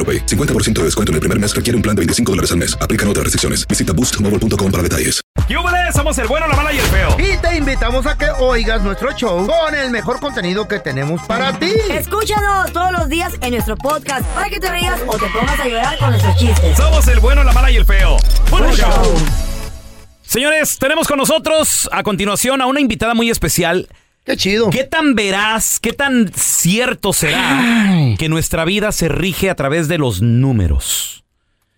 AroPay. 50% de descuento en el primer mes requiere un plan de 25 dólares al mes. Aplican otras restricciones. Visita boostmobile.com para detalles. ¡Yúbales! Somos el bueno, la mala y el feo. Y te invitamos a que oigas nuestro show con el mejor contenido que tenemos para ti. Escúchanos todos los días en nuestro podcast para que te rías o te pongas a llorar con nuestros chistes. Somos el bueno, la mala y el feo. ¡Buen show! Señores, tenemos con nosotros a continuación a una invitada muy especial. Qué chido. ¿Qué tan veraz, qué tan cierto será que nuestra vida se rige a través de los números?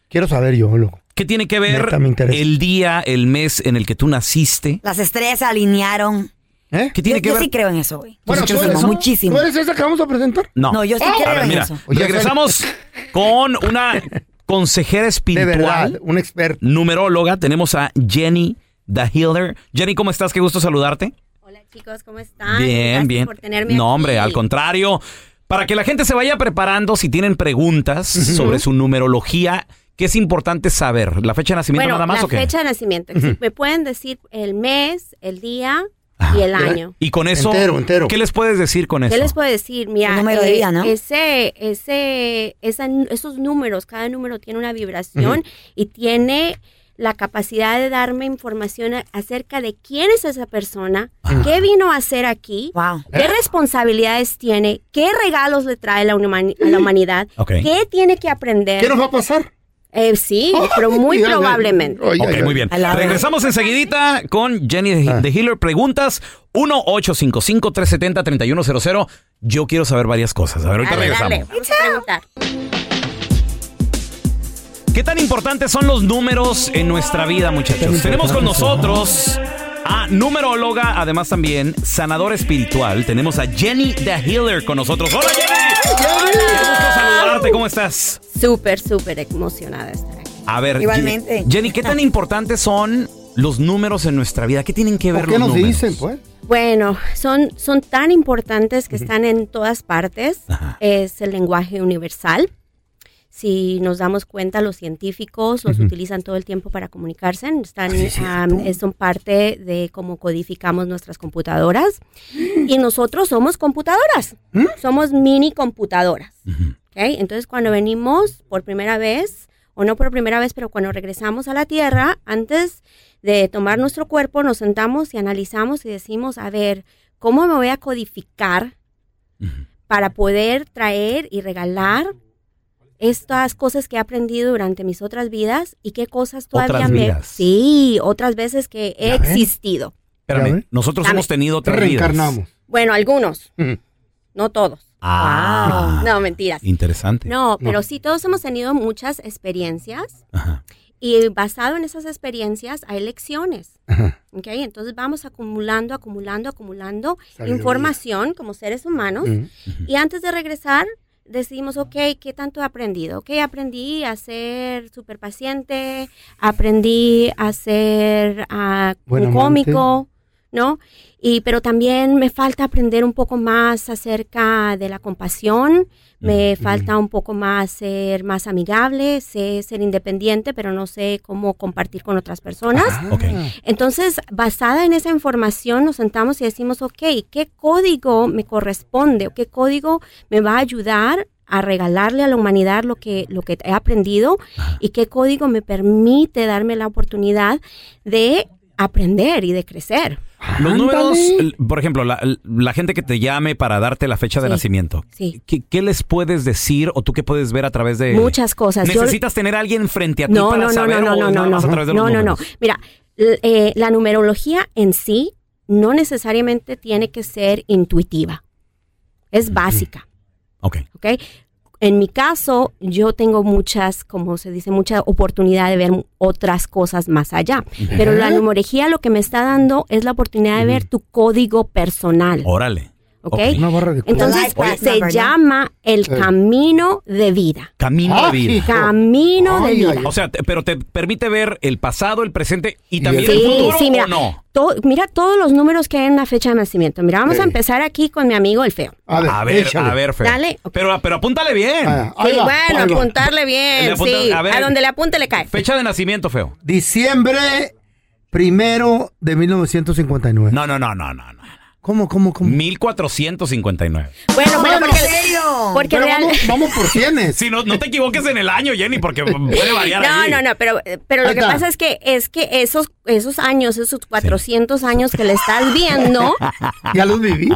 Quiero saber yo, loco. ¿Qué tiene que ver Neta, me interesa. el día, el mes en el que tú naciste? Las estrellas se alinearon. ¿Eh? ¿Qué tiene yo, que yo ver? sí creo en eso, güey. Bueno, sí muchísimo. ¿Tú eres esa que vamos a presentar? No. No, yo sí A creo ver, en mira, eso. Oye, regresamos con una consejera De verdad, espiritual, un experto. numeróloga. Tenemos a Jenny the Healer. Jenny, ¿cómo estás? Qué gusto saludarte. Chicos, ¿cómo están? Bien, Gracias bien. por tenerme no, aquí. hombre, al contrario. Para que la gente se vaya preparando, si tienen preguntas sobre su numerología, ¿qué es importante saber? ¿La fecha de nacimiento Bueno, nada más la o qué? fecha de nacimiento. ¿Me pueden decir el mes, el día y el año? Y con eso, Entero, entero. ¿qué les puedes decir con eso? ¿Qué les puedo decir? Mira, número de eh, vida, ¿no? Ese, ese, esa- esos números, cada número tiene una vibración y tiene la capacidad de darme información acerca de quién es esa persona, qué vino a hacer aquí, Wow. qué responsabilidades tiene, qué regalos le trae la humani- a la humanidad, qué tiene que aprender. ¿Qué nos va a pasar? Eh, sí, pero muy probablemente. Ok, muy bien. Regresamos enseguidita con Jenny Ah. de Healer. Preguntas 1-855-370-3100. Yo quiero saber varias cosas. A ver, ahorita Dale, regresamos. dale, vamos a preguntar. ¿Qué tan importantes son los números en nuestra vida, muchachos? Tenemos con nosotros a numeróloga, además también sanador espiritual. Tenemos a Jenny the Healer con nosotros. ¡Hola, Jenny! ¡Qué gusto saludarte! ¿Cómo estás? Súper, súper emocionada de estar aquí. A ver, Igualmente. Jenny, ¿qué tan importantes son los números en nuestra vida? ¿Qué tienen que ver ¿Por qué los nos números? dicen, pues? Bueno, son, son tan importantes que están en todas partes. Ajá. Es el lenguaje universal. Si nos damos cuenta, los científicos los utilizan todo el tiempo para comunicarse. Están, son parte de cómo codificamos nuestras computadoras. Y nosotros somos computadoras. Somos mini computadoras. ¿ok? Entonces, cuando venimos por primera vez, o no por primera vez, pero cuando regresamos a la Tierra, antes de tomar nuestro cuerpo, nos sentamos y analizamos y decimos, a ver, ¿cómo me voy a codificar para poder traer y regalar estas cosas que he aprendido durante mis otras vidas y qué cosas todavía Otras me... vidas. Sí, otras veces que he existido. ¿Ya Espérame, nosotros Dame. hemos tenido otras vidas. Reencarnamos. Bueno, algunos, no todos. Ah, No, mentiras. interesante. No, pero sí, todos hemos tenido muchas experiencias Ajá. y basado en esas experiencias hay lecciones. Ajá. ¿ok? Entonces vamos acumulando, acumulando, acumulando Sabiduría. información como seres humanos y antes de regresar decimos, ok, ¿qué tanto he aprendido? Ok, aprendí a ser súper paciente, aprendí a ser un cómico, ¿no? Y, pero también me falta aprender un poco más acerca de la compasión, me falta un poco más ser más amigable, sé ser independiente, pero no sé cómo compartir con otras personas. Ok. Entonces, basada en esa información, nos sentamos y decimos, ok, ¿qué código me corresponde o qué código me va a ayudar a regalarle a la humanidad lo que, lo que he aprendido y qué código me permite darme la oportunidad de aprender y de crecer? Los números, por ejemplo, la, la gente que te llame para darte la fecha de nacimiento, Sí. ¿qué, qué les puedes decir o tú qué puedes ver a través de Muchas cosas. Yo- ¿Necesitas tener a alguien frente a ti No, para no, no, saber no, no, o no, no, más a través de no, los no, no. números? Mira, eh, la numerología en sí no necesariamente tiene que ser intuitiva. Es básica, Ok. ¿ok? En mi caso, yo tengo muchas, como se dice, mucha oportunidad de ver otras cosas más allá. Pero la numerología lo que me está dando es la oportunidad de ver tu código personal. Órale. ¿Ok? Una barra de Entonces se llama el camino de vida. Camino Ah, de vida. hijo. Camino de Ay, vida. ay, O sea, te- pero te permite ver el pasado, el presente y también el el Sí, futuro sí, mira, o no. to- mira todos los números que hay en la fecha de nacimiento. Mira, vamos a empezar aquí con mi amigo el feo. A ver, A ver, échale. a ver, Fer. Dale. Pero, pero apúntale bien. Ah, ahí Sí, va, bueno, va. apuntarle bien, apunta- sí. a A, ver. donde le apunte le cae. Fecha de nacimiento, feo. Diciembre primero de 1959. No, no, no, no, no. no. ¿Cómo, cómo, cómo? 1459. Bueno, bueno, porque, ¿En serio? porque Pero real- vamos, vamos por cienes. Sí, no, no te equivoques en el año, Jenny, porque puede variar No, ahí. no, no, pero, pero lo que pasa es que es que esos esos años, esos 400 años que le estás viendo, Ya los viví.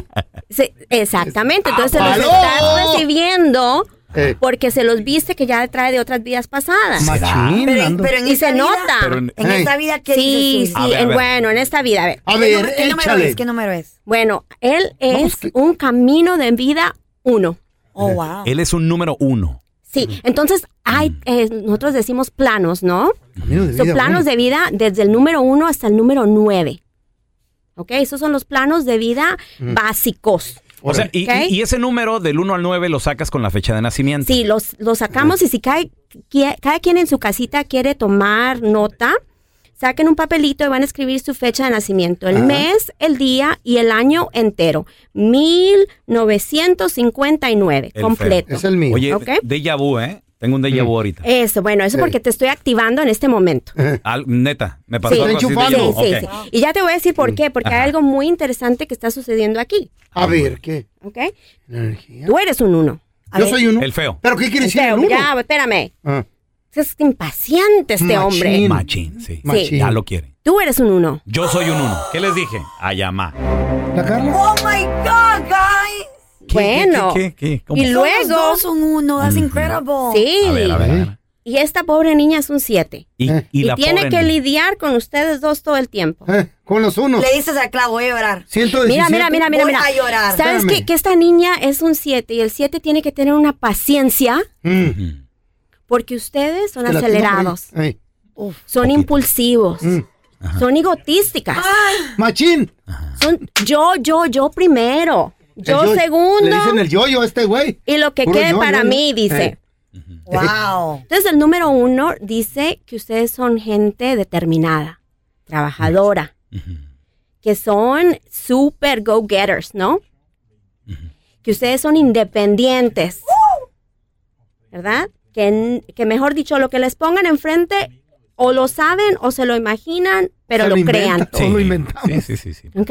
exactamente, entonces se los estás recibiendo Eh. porque se los viste que ya trae de otras vidas pasadas. Machín, Pero, pero en Y se vida- nota. Pero en- esta vida, ¿qué Sí, dices sí, tú? A ver, a en- ver. bueno, en esta vida, a ver. A ¿Qué, ver, número- qué número es? ¿Qué número es? Bueno, él es un camino de vida uno. Oh, wow. Él es un número uno. Sí, entonces hay, eh, nosotros decimos planos, ¿no? Camino de Son vida, planos bueno. de vida desde el número uno hasta el número nueve. ¿Ok? Esos son los planos de vida básicos. O sea, y, ese número del 1 al 9 lo sacas con la fecha de nacimiento. Sí, los, los sacamos y si cae, qui- cada quien en su casita quiere tomar nota, saquen un papelito y van a escribir su fecha de nacimiento, el Ajá. mes, el día y el año entero. 1959, El completo. Es el mío. Oye, Ok. déjà vu, ¿eh? Tengo un déjà vu ahorita. Eso, bueno, eso Sí. porque te estoy activando en este momento. Al- neta, me pasó Sí. algo así Está déjà vu. enchufando. Sí, sí, Ok. sí. Y ya te voy a decir por qué, porque Ajá. hay algo muy interesante que está sucediendo aquí. A ver, ¿qué? ¿Ok? Energía. Tú eres un uno. A Yo ver, soy uno. El feo. ¿Pero qué quiere decir el uno? ya, espérame. Ah, Es impaciente este Machín. hombre. Machín, sí. Machín. Ya lo quiere. Tú eres un uno. Yo soy un uno. ¿Qué les dije? Ayamá. ¿La Carla? Oh my God. Bueno. ¿Qué, qué, qué? ¿Cómo? Y luego, dos son uno. That's incredible. sí. A ver, a ver, a ver. Y esta pobre niña es un siete. Y, Eh. y Y, la tiene pobre que niña. lidiar con ustedes dos todo el tiempo. Eh, con los unos. Le dices al clavo, voy a llorar. 117. Mira, mira, mira, mira, Voy mira. a llorar. ¿Sabes qué? Que esta niña es un siete y el siete tiene que tener una paciencia Mm, porque ustedes son acelerados, son impulsivos, Mm. son egotísticas. Machín. Son yo, yo, yo primero, yo yo- segundo Le dicen el yoyo a este güey. y lo que Puro quede yo, para yo, yo. mí, dice. Eh. Wow. Entonces el número uno dice que ustedes son gente determinada, trabajadora, que son super go-getters, ¿no? Que ustedes son independientes, ¿verdad? Que, que mejor dicho, lo que les pongan enfrente, o lo saben o se lo imaginan, pero Se lo, lo crean. inventan. Todo lo inventamos. Sí, sí, sí. sí. ¿Ok?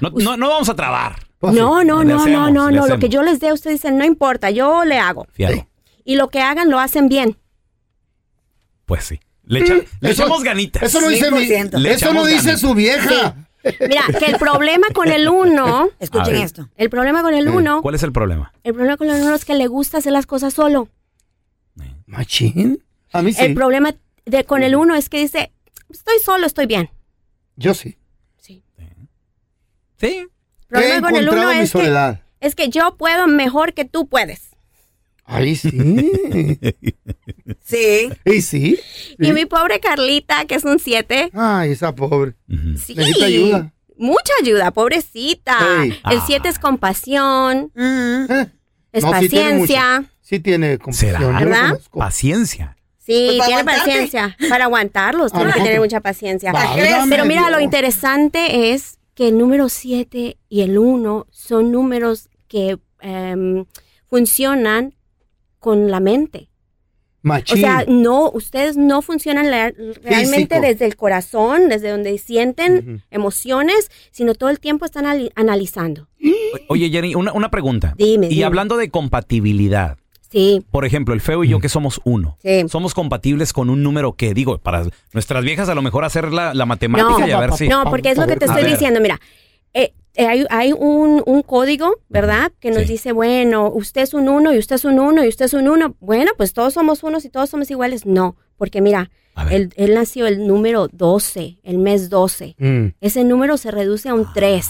No, no, no vamos a trabar. pues sí. No, no, no, hacemos, no, no, no. Lo que yo les dé, ustedes dicen, no importa, yo le hago. Fíjalo. Y lo que hagan, lo hacen bien. Pues sí. Le, echa- le Eso- echamos ganitas. Eso no dice mi, 100%. Le Eso no dice su vieja. Mira, que el problema con el uno, Escuchen esto. el problema con el uno, ¿Cuál es el problema? el problema con el uno es que le gusta hacer las cosas solo. Machín. A mí sí. El problema de con el uno es que dice, estoy solo, estoy bien. Yo sí. Sí. Sí. El He problema con el uno mi es que, soledad. es que yo puedo mejor que tú puedes. Ahí sí. Sí. ¿Y sí? Y mi pobre Carlita, que es un siete, Ay, esa pobre. Ujú. sí. Necesita ayuda. Mucha ayuda, pobrecita. El Ah. siete es compasión, Mm. Eh, es No, sí tiene paciencia. Sí tiene compasión. ¿Verdad? Paciencia. Sí, Pues para tiene aguantarte. paciencia. Para aguantarlos, tiene que tener mucha paciencia. Pero mira, lo interesante es que el número 7 y el 1 son números que em, funcionan con la mente. O Machín. sea, no, ustedes no funcionan la- realmente Físico. desde el corazón, desde donde sienten emociones, sino todo el tiempo están ali- analizando. Oye, Jenny, una, una pregunta. Dime, Y dime. hablando de compatibilidad, Sí, por ejemplo, el feo y yo que somos uno, Sí. somos compatibles con un número que, digo, para nuestras viejas a lo mejor hacer la, la matemática No, y a ver si... no, porque es lo que te estoy diciendo. Mira, eh, eh, hay, hay un, un código, ¿verdad? Que nos Sí. dice, bueno, usted es un uno y usted es un uno y usted es un uno. Bueno, pues todos somos unos y todos somos iguales. No, porque mira, él, él nació el número 12, el mes 12. Mm. Ese número se reduce a un 3.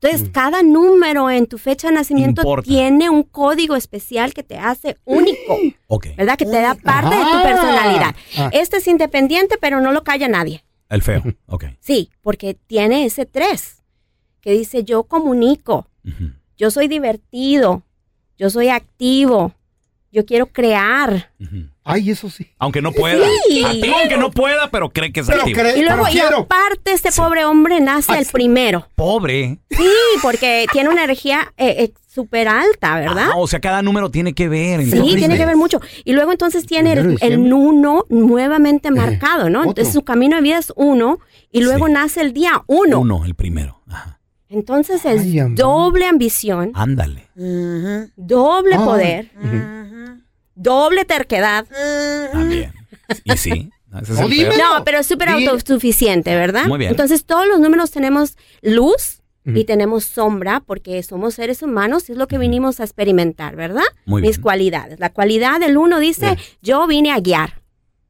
Entonces, cada número en tu fecha de nacimiento Importa. tiene un código especial que te hace único, Ok, ¿verdad? Que te da parte de tu Ah. personalidad. Ah. Este es independiente, pero no lo calla nadie. el feo, ok. Sí, porque tiene ese 3 que dice yo comunico, yo soy divertido, yo soy activo, yo quiero crear. Ay, eso sí. Aunque no pueda. Sí. Activo aunque no pueda, pero cree que es Pero activo. cree- Y luego, pero y aparte, este pobre hombre nace el primero. Pobre. Sí, porque tiene una energía eh, súper alta, ¿verdad? Ah, o sea, cada número tiene que ver. Sí, tiene que ver mucho. Y luego entonces tiene el, el uno nuevamente marcado, ¿no? Entonces su camino de vida es uno y luego Sí. nace el día uno. Uno, el primero. Ajá. Entonces es Ay, doble ambición, Ándale. doble poder, doble terquedad. También. Y sí. es No, pero es súper autosuficiente, ¿verdad? Muy bien. Entonces todos los números tenemos luz y tenemos sombra porque somos seres humanos y es lo que vinimos a experimentar, ¿verdad? Muy Mis bien. cualidades. La cualidad del uno dice, yo vine a guiar,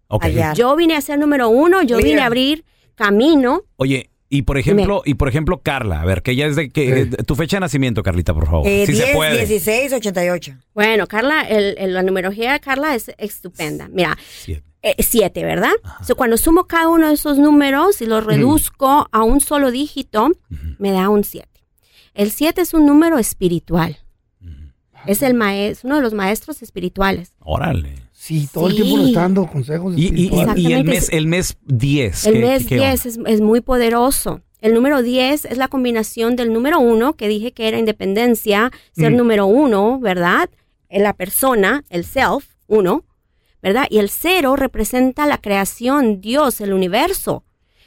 Ok. Allá. yo vine a ser número uno, yo vine a abrir camino. Oye, y por ejemplo, y por ejemplo, Carla, a ver, que ella es de que Sí. tu fecha de nacimiento, Carlita, por favor. Eh, si 10, se puede. 16, 88. Bueno, Carla, el- el- la numerología de Carla es estupenda. Mira, Siete. eh, siete, ¿verdad? So, cuando sumo cada uno de esos números y los reduzco a un solo dígito, me da un siete. El siete es un número espiritual. Es el maes- uno de los maestros espirituales. Órale. Sí, todo el Sí. tiempo le está dando consejos. Y, y- y- y el Exactamente. mes, el mes 10. El ¿qué- mes qué 10 es, es muy poderoso. El número 10 es la combinación del número 1, que dije que era independencia, ser número 1, ¿verdad? Eh, La persona, el self, 1, ¿verdad? Y el 0 representa la creación, Dios, el universo.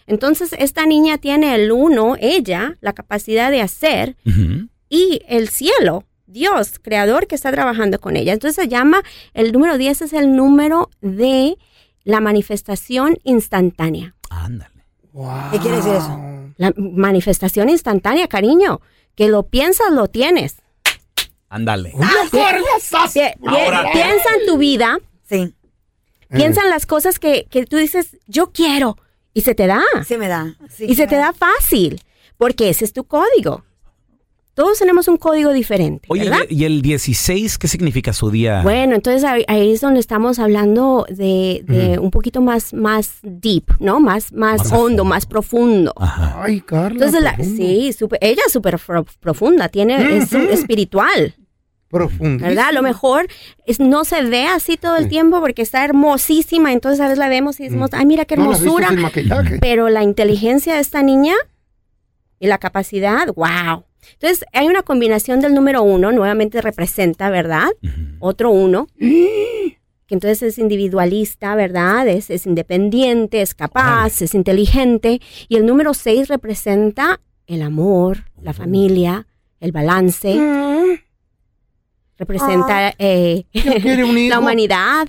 Entonces, esta niña tiene el 1, ella, la capacidad de hacer, Ujú. y el cielo, Dios, creador que está trabajando con ella. Entonces se llama, el número 10 es el número de la manifestación instantánea. Ándale. ¿Qué quiere decir eso? La manifestación instantánea, cariño. Que lo piensas, lo tienes. Ándale. Ahora- piensa en tu vida, Sí, piensa en las cosas que, que tú dices, yo quiero, y se te da. sí me da. Sí, y se te da fácil, porque ese es tu código. Todos tenemos un código diferente, Oye, ¿verdad? ¿y el 16 qué significa su día? Bueno, entonces ahí, ahí es donde estamos hablando de, de un poquito más, más deep, ¿no? Más, más, hondo, más profundo. Ajá. Ay, Carla. Entonces, la- sí, súper- ella es súper pro- profunda, tiene, es espiritual, Profundísimo. ¿verdad? A lo mejor es, no se ve así todo el tiempo porque está hermosísima, entonces a veces la vemos y decimos, ay, mira qué No, la viste hermosura. Pero la inteligencia de esta niña y la capacidad, wow. Entonces, hay una combinación del número uno, nuevamente representa, ¿verdad? Otro uno, que entonces es individualista, ¿verdad? Es, es independiente, es capaz, es inteligente. Y el número seis representa el amor, la familia, el balance. Representa eh, quiere un hijo? la humanidad,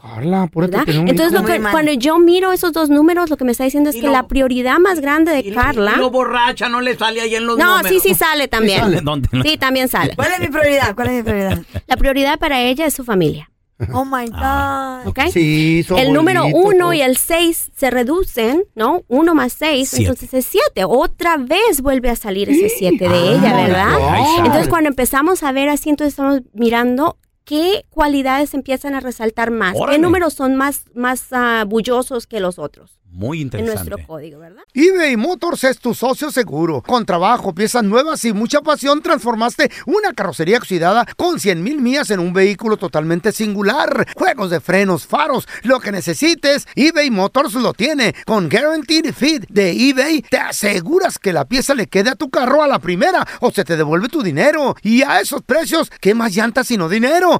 Carla, ¿verdad? Entonces, lo que, cuando yo miro esos dos números, lo que me está diciendo es que la prioridad más grande de Carla... borracha no le sale ahí en los No, sí, sí sale también. sale. ¿Dónde? Sí, también sale. ¿Cuál es mi prioridad? ¿Cuál es mi prioridad? La prioridad para ella es su familia, Oh my God. ¿ok? Sí, su el número uno todo. y el seis se reducen, ¿no? Uno más seis, Siete. entonces es siete. Otra vez vuelve a salir ese siete de Ah, ella, ¿verdad? my God. Entonces cuando empezamos a ver así, entonces estamos mirando qué cualidades empiezan a resaltar más, Órale. qué números son más, más ah, bullosos que los otros Muy en interesante. nuestro código, ¿verdad? eBay Motors es tu socio seguro. Con trabajo, piezas nuevas y mucha pasión, transformaste una carrocería oxidada con 100 mil millas en un vehículo totalmente singular. Juegos de frenos, faros, lo que necesites, eBay Motors lo tiene. Con Guaranteed Fit de eBay, te aseguras que la pieza le quede a tu carro a la primera o se te devuelve tu dinero. Y a esos precios, ¿qué más llantas sino dinero?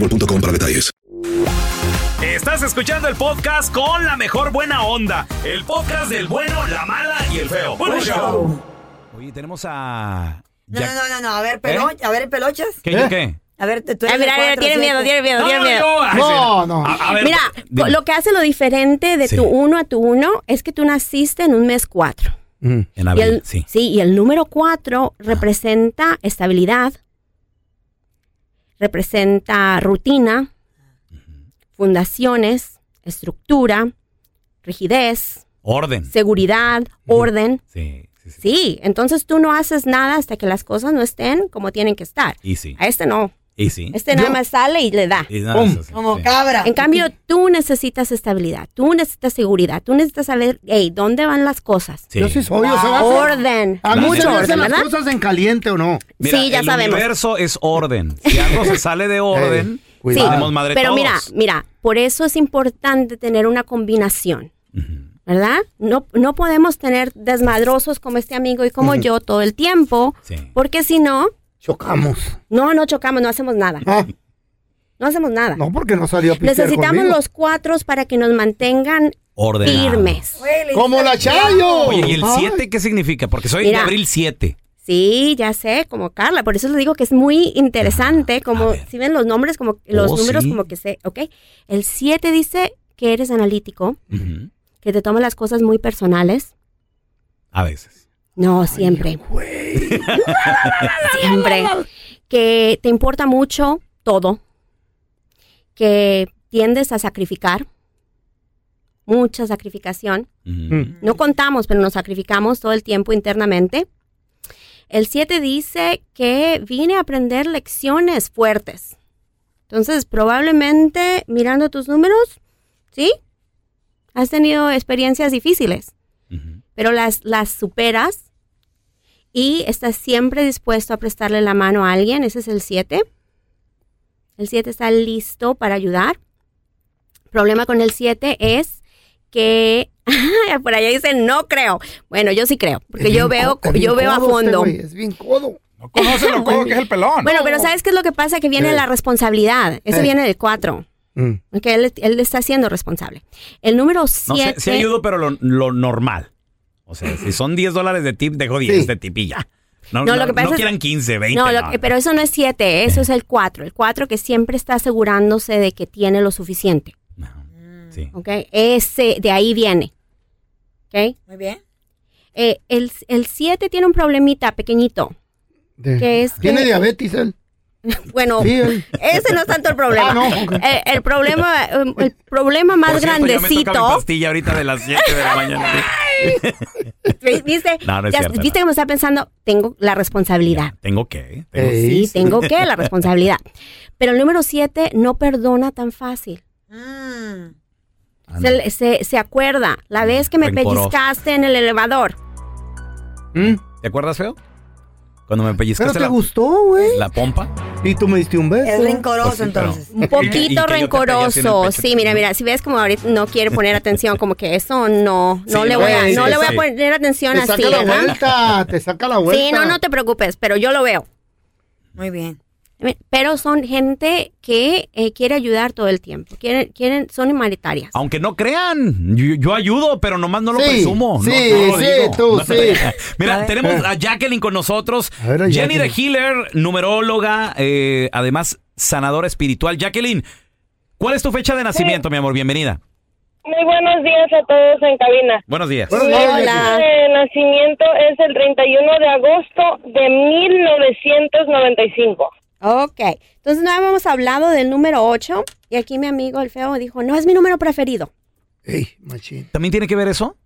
boostmobile.com para detalles. Estás escuchando el podcast con la mejor buena onda. El podcast del bueno, la mala y el feo. Buen show. Oye, tenemos a. No, Jack- no, no, no, a ver, pelo, a ver, pelochas. ¿Qué, yo qué? A ver, tú eres mira, de mira, cuatro, tiene miedo, tiene miedo, No, tiene miedo. No, no. A, a ver, Mira, dime. lo que hace lo diferente de Sí. tu uno a tu uno es que tú naciste en un mes cuatro. En Y abril, el, sí. y el número cuatro representa estabilidad, representa rutina, fundaciones, estructura, rigidez, Orden. seguridad, orden. Sí, sí, sí. Sí, entonces tú no haces nada hasta que las cosas no estén como tienen que estar. Y sí. A este no. Y sí. Este nada más sale y le da. Y nada, sí, Como sí. cabra. En cambio, tú necesitas estabilidad, tú necesitas seguridad, tú necesitas saber, hey, ¿dónde van las cosas? Sí. Yo sí soy, yo se va a hacer- Orden. A hacen orden, las ¿verdad? cosas en caliente o no. Mira, Sí, ya el sabemos. universo es orden. Si algo se sale de orden, Ey, cuidado. tenemos madre Pero todos. mira, mira, por eso es importante tener una combinación, ¿verdad? No, no podemos tener desmadrosos como este amigo y como yo todo el tiempo, Sí. porque si no, Chocamos. no, no chocamos, no hacemos nada. Ah, No hacemos nada. no, porque no salió a Necesitamos conmigo. los cuatro para que nos mantengan Ordenado. firmes. Como la Chayo. Oye, ¿y el Ay. 7 qué significa? Porque soy Mira. de abril 7. Sí, ya sé, como Carla, por eso les digo que es muy interesante, como si ven los nombres, como los Oh, números, sí. como que sé, ¿ok? El 7 dice que eres analítico, que te tomas las cosas muy personales. A veces. No, siempre. siempre. Que te importa mucho todo. Que tiendes a sacrificar. Mucha sacrificación. Ujú. No contamos, pero nos sacrificamos todo el tiempo internamente. El 7 dice que vine a aprender lecciones fuertes. Entonces, probablemente mirando tus números, ¿sí? Has tenido experiencias difíciles, pero las, las superas y estás siempre dispuesto a prestarle la mano a alguien. Ese es el 7. El 7 está listo para ayudar. Problema con el 7 es que por allá dicen no creo. Bueno, yo sí creo, porque Es yo veo yo veo a este fondo. güey, es bien codo. No conoce lo codo que es el pelón. Bueno, pero ¿sabes qué es lo que pasa? Que viene Eh. la responsabilidad. Ese Eh. viene del 4. Mm. Que él, él está siendo responsable. El número No sé, 7. sí ayudo, pero lo, lo normal. O sea, si son 10 dólares de tip, dejo 10 Sí. de tip y ya. No, No, no, lo que pasa no es- quieran 15, 20. No, lo que- no. pero eso no es 7, eso es el 4. El 4 que siempre está asegurándose de que tiene lo suficiente. No. Sí. ¿Ok? Ese, de ahí viene. ¿Ok? Muy bien. Eh, el 7 tiene un problemita pequeñito. De- ¿Qué es Tiene que- diabetes él. Bueno, Sí, ese no es tanto el problema. Ah, no. Eh, el problema, eh, el problema más Por cierto, ya me toca mi grandecito. pastilla ahorita de las 7 de la mañana. ¿Viste? No, no es Ya- cierto, ¿Viste no. cómo está pensando? Tengo la responsabilidad. Tengo que. Tengo Ey, Sí, tengo que la responsabilidad. Pero el número 7 no perdona tan fácil. Mm. Se, se- se acuerda la vez que me Rencoroso. pellizcaste en el elevador. Mm. ¿Te acuerdas, feo? Cuando me Pero pellizcaste te la, gustó, güey. la pompa. Y tú me diste un beso. Es rencoroso Pues pero- entonces. Un poquito te rencoroso. Sí, mira, mira, si ves como ahorita no quiere poner atención, como que eso no, no Sí, le voy a, no le voy a poner atención Te así, saca la ¿verdad? vuelta, te saca la vuelta. Sí, no, no te preocupes, pero yo lo veo. Muy bien. Pero son gente que eh, quiere ayudar todo el tiempo. Quieren, quieren, son humanitarias. Aunque no crean, yo, yo ayudo, pero nomás no lo Sí, presumo. No- sí, no lo sí, digo. tú, No- sí. Mira, tenemos a Jacqueline con nosotros. A ver, a Jenny de. Healer, numeróloga, eh, además sanadora espiritual. Jacqueline, ¿cuál es tu fecha de nacimiento, mi amor? Bienvenida. Muy buenos días a todos en cabina. Buenos días. Buenos días, Mi Jackie. fecha de nacimiento es el 31 de agosto de 1995. Ok, entonces no habíamos hablado del número 8 y aquí mi amigo el feo dijo, no es mi número preferido. Ey, machín. ¿También tiene que ver eso?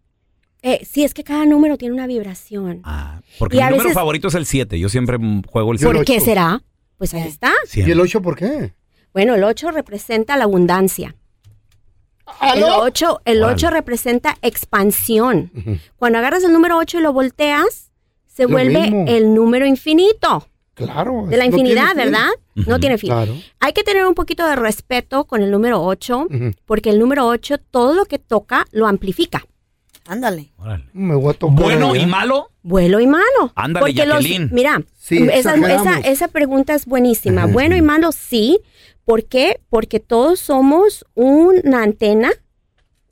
Eh, sí, es que cada número tiene una vibración. Ah, porque Y mi a número veces- favorito es el 7. Yo siempre juego el Yo ¿Por el 7. qué será? Pues ahí está. ¿Y el 8 por qué? Bueno, el 8 representa la abundancia. El ¿Aló? 8, el Órale. 8 representa expansión. Cuando agarras el número 8 y lo volteas, se Lo vuelve mismo. el número infinito Claro. de la no infinidad, fin. ¿verdad? No tiene fin. Claro. Hay que tener un poquito de respeto con el número 8, Ujú. porque el número 8 todo lo que toca lo amplifica. Ándale. Me voy a tocar. Bueno y malo. Bueno y malo. Ándale, Porque los, Jacqueline. mira, Sí, esa, esa, esa pregunta es buenísima. Bueno y malo, sí. ¿Por qué? Porque todos somos una antena,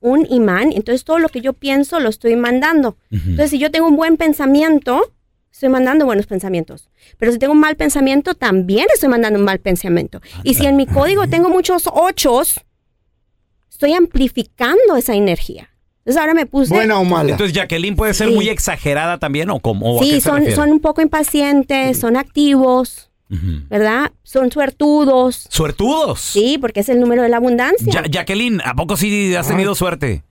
un imán. Entonces todo lo que yo pienso lo estoy mandando. Entonces si yo tengo un buen pensamiento, estoy mandando buenos pensamientos. Pero si tengo un mal pensamiento, también estoy mandando un mal pensamiento. Y si en mi código tengo muchos ochos, estoy amplificando esa energía. Entonces ahora me puse... Buena o mala. Entonces, Jacqueline puede ser Sí. muy exagerada también, ¿o cómo? ¿O a qué Sí, son, son un poco impacientes, son activos. ¿verdad? Son suertudos. ¡Suertudos! Sí, porque es el número de la abundancia. Ja- Jacqueline, ¿a poco sí has tenido suerte?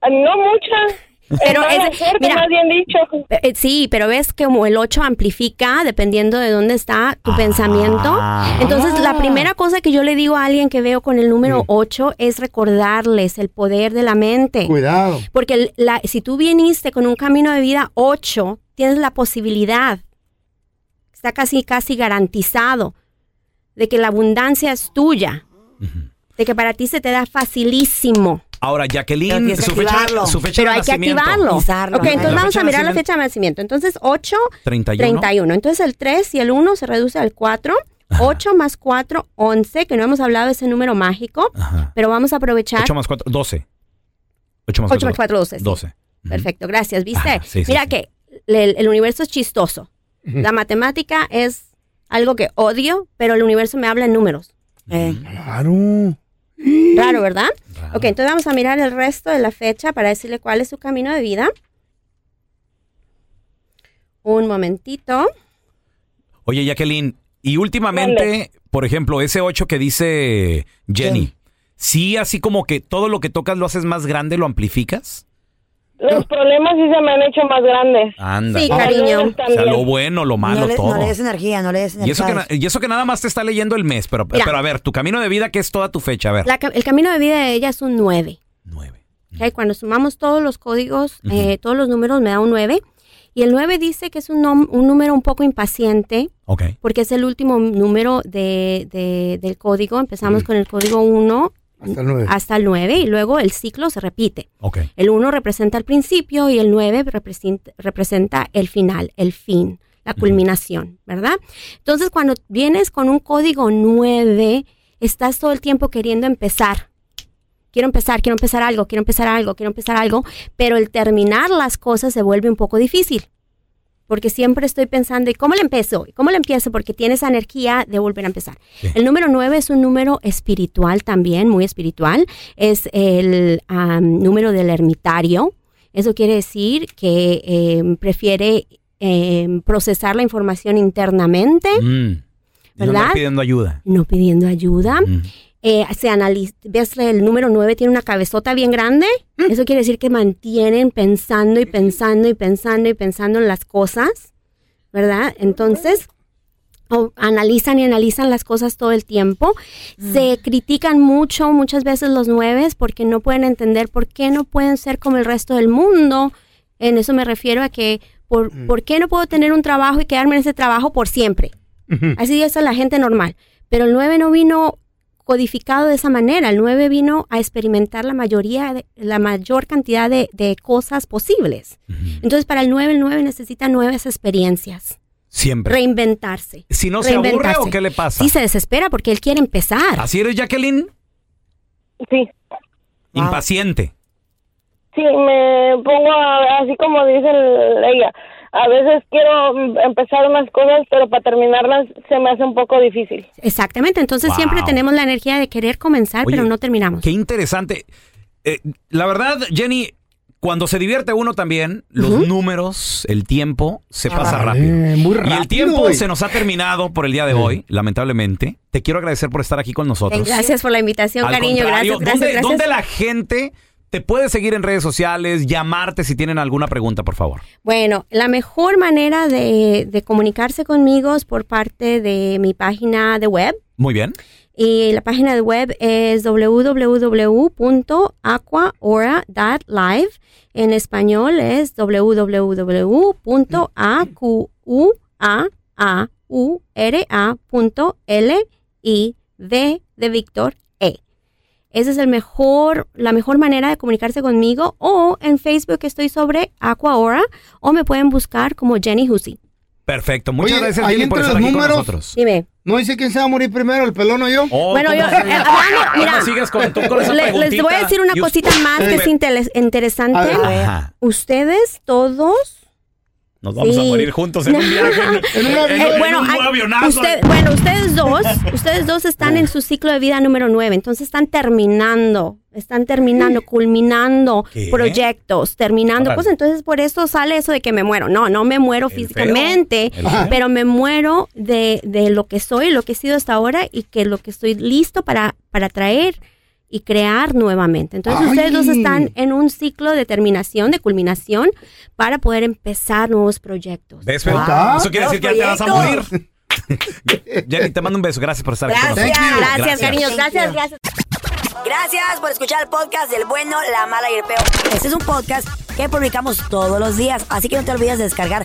Ah, No mucha. Pero es- suerte, mira. más bien dicho. Eh, sí, pero ves que como el 8 amplifica dependiendo de dónde está tu Ah. pensamiento. Entonces, la primera cosa que yo le digo a alguien que veo con el número Sí. 8 es recordarles el poder de la mente. Cuidado. Porque la- si tú viniste con un camino de vida 8, tienes la posibilidad, está casi, casi garantizado, de que la abundancia es tuya. De que para ti se te da facilísimo. Ahora, Jacqueline, que su fecha, su fecha Pero de hay que nacimiento. activarlo. Usarlo, ok, entonces La vamos a mirar la fecha de nacimiento. Entonces, 8, 31. 31. Entonces, el 3 y el 1 se reduce al 4. 8 más 4, 11, que no hemos hablado de ese número mágico, Ajá. pero vamos a aprovechar. 8 más 4, 12. 8 más 8 más 4, 12. sí. 12. Perfecto, gracias. ¿Viste? Ajá, sí, sí, Mira sí. que el, el universo es chistoso. La matemática es algo que odio, pero el universo me habla en números. Eh, Claro. Raro, ¿verdad? Ok, entonces vamos a mirar el resto de la fecha para decirle cuál es su camino de vida. Un momentito. Oye, Jacqueline, y últimamente, por ejemplo, ese 8 que dice Jenny, Jenny. sí, así como que todo lo que tocas lo haces más grande, lo amplificas. Los problemas sí se me han hecho más grandes. Anda. Sí, cariño. O sea, lo bueno, lo malo, no, le, todo. no le des energía, no le des y, energía. eso que, na- y eso que nada más te está leyendo el mes, pero, Mira. pero a ver, tu camino de vida, que es toda tu fecha? A ver. La el camino de vida de ella es un 9. 9. ¿ok? Cuando sumamos todos los códigos, eh, todos los números, me da un 9. Y el 9 dice que es un, nom- un número un poco impaciente, Ok. porque es el último número de, de- del código. Empezamos con el código 1 Hasta el 9. hasta el 9 y luego el ciclo se repite. Ok. El 1 representa el principio y el 9 representa, representa el final, el fin, la culminación, ¿verdad? Entonces, cuando vienes con un código 9, estás todo el tiempo queriendo empezar. Quiero empezar, quiero empezar algo, quiero empezar algo, quiero empezar algo, pero el terminar las cosas se vuelve un poco difícil. Porque siempre estoy pensando, ¿y cómo le empiezo? ¿Y cómo le empiezo? Porque tienes esa energía de volver a empezar. Sí. El número 9 es un número espiritual también, muy espiritual. Es el am, número del ermitario. Eso quiere decir que em, prefiere em, procesar la información internamente, Mm. Y no ¿Verdad? pidiendo ayuda. no pidiendo ayuda. Mm. Eh, se analiza, ves el número 9 tiene una cabezota bien grande. Eso quiere decir que mantienen pensando y pensando y pensando y pensando en las cosas, ¿verdad? Entonces, o- analizan y analizan las cosas todo el tiempo. Se critican mucho muchas veces los nueves porque no pueden entender por qué no pueden ser como el resto del mundo. En eso me refiero a que por, ¿por qué no puedo tener un trabajo y quedarme en ese trabajo por siempre? Así es la gente normal. Pero el 9 no vino codificado de esa manera. El 9 vino a experimentar la mayoría, de- la mayor cantidad de, de cosas posibles. Entonces, para el 9, el 9 necesita nuevas experiencias. Siempre. Reinventarse. Si no se aburre o qué le pasa. Sí, se desespera porque él quiere empezar. ¿Así eres, Jacqueline? Sí. Impaciente. Sí, me pongo a- así como dice el- ella. A veces quiero empezar unas cosas, pero para terminarlas se me hace un poco difícil. Exactamente. Entonces, Wow. siempre tenemos la energía de querer comenzar, Oye, pero no terminamos. Qué interesante. Eh, la verdad, Jenny, cuando se divierte uno también, los números, el tiempo, se pasa rápido. muy Y el rápido, tiempo se nos ha terminado por el día de hoy, lamentablemente. Te quiero agradecer por estar aquí con nosotros. Gracias por la invitación, Al cariño. Gracias, gracias, ¿dónde, gracias. dónde la gente te puede seguir en redes sociales, llamarte si tienen alguna pregunta, por favor? Bueno, la mejor manera de, de comunicarse conmigo es por parte de mi página de web. Muy bien. Y la página de web es www.aquaora.live. En español es www.aquaura.liv de Víctor. Esa es el mejor, la mejor manera de comunicarse conmigo. O en Facebook estoy sobre Aquaora o me pueden buscar como Jenny Hussey. Perfecto. Muchas Oye, gracias, ahí Jenny, por entre estar los aquí con números- nosotros. Dime. No dice quién se va a morir primero, el pelón o yo. Oh, Bueno, ¿cómo yo, eh, hablando- ¿Cómo mira, sigues con, tú con esa le- les voy a decir una cosita más que es interesante. Ajá. Ustedes todos Nos vamos a morir juntos en un viaje. En, en- en- Eh, en bueno, un hay- usted- bueno, ustedes dos, ustedes dos están en su ciclo de vida número nueve, entonces están terminando, están terminando, culminando ¿Qué? proyectos, terminando Órale. cosas, entonces por eso sale eso de que me muero. No, no me muero físicamente, pero me muero de, de lo que soy, lo que he sido hasta ahora y que lo que estoy listo para, para traer y crear nuevamente. Entonces Ay. ustedes dos están en un ciclo de terminación, de culminación, para poder empezar nuevos proyectos. Eso quiere decir que ya te vas a morir. Jenny, te mando un beso. Gracias por estar aquí con Gracias. Gracias, cariños. Gracias, gracias. Gracias por escuchar el podcast del bueno, la mala y el peor. Este es un podcast que publicamos todos los días, así que no te olvides de descargar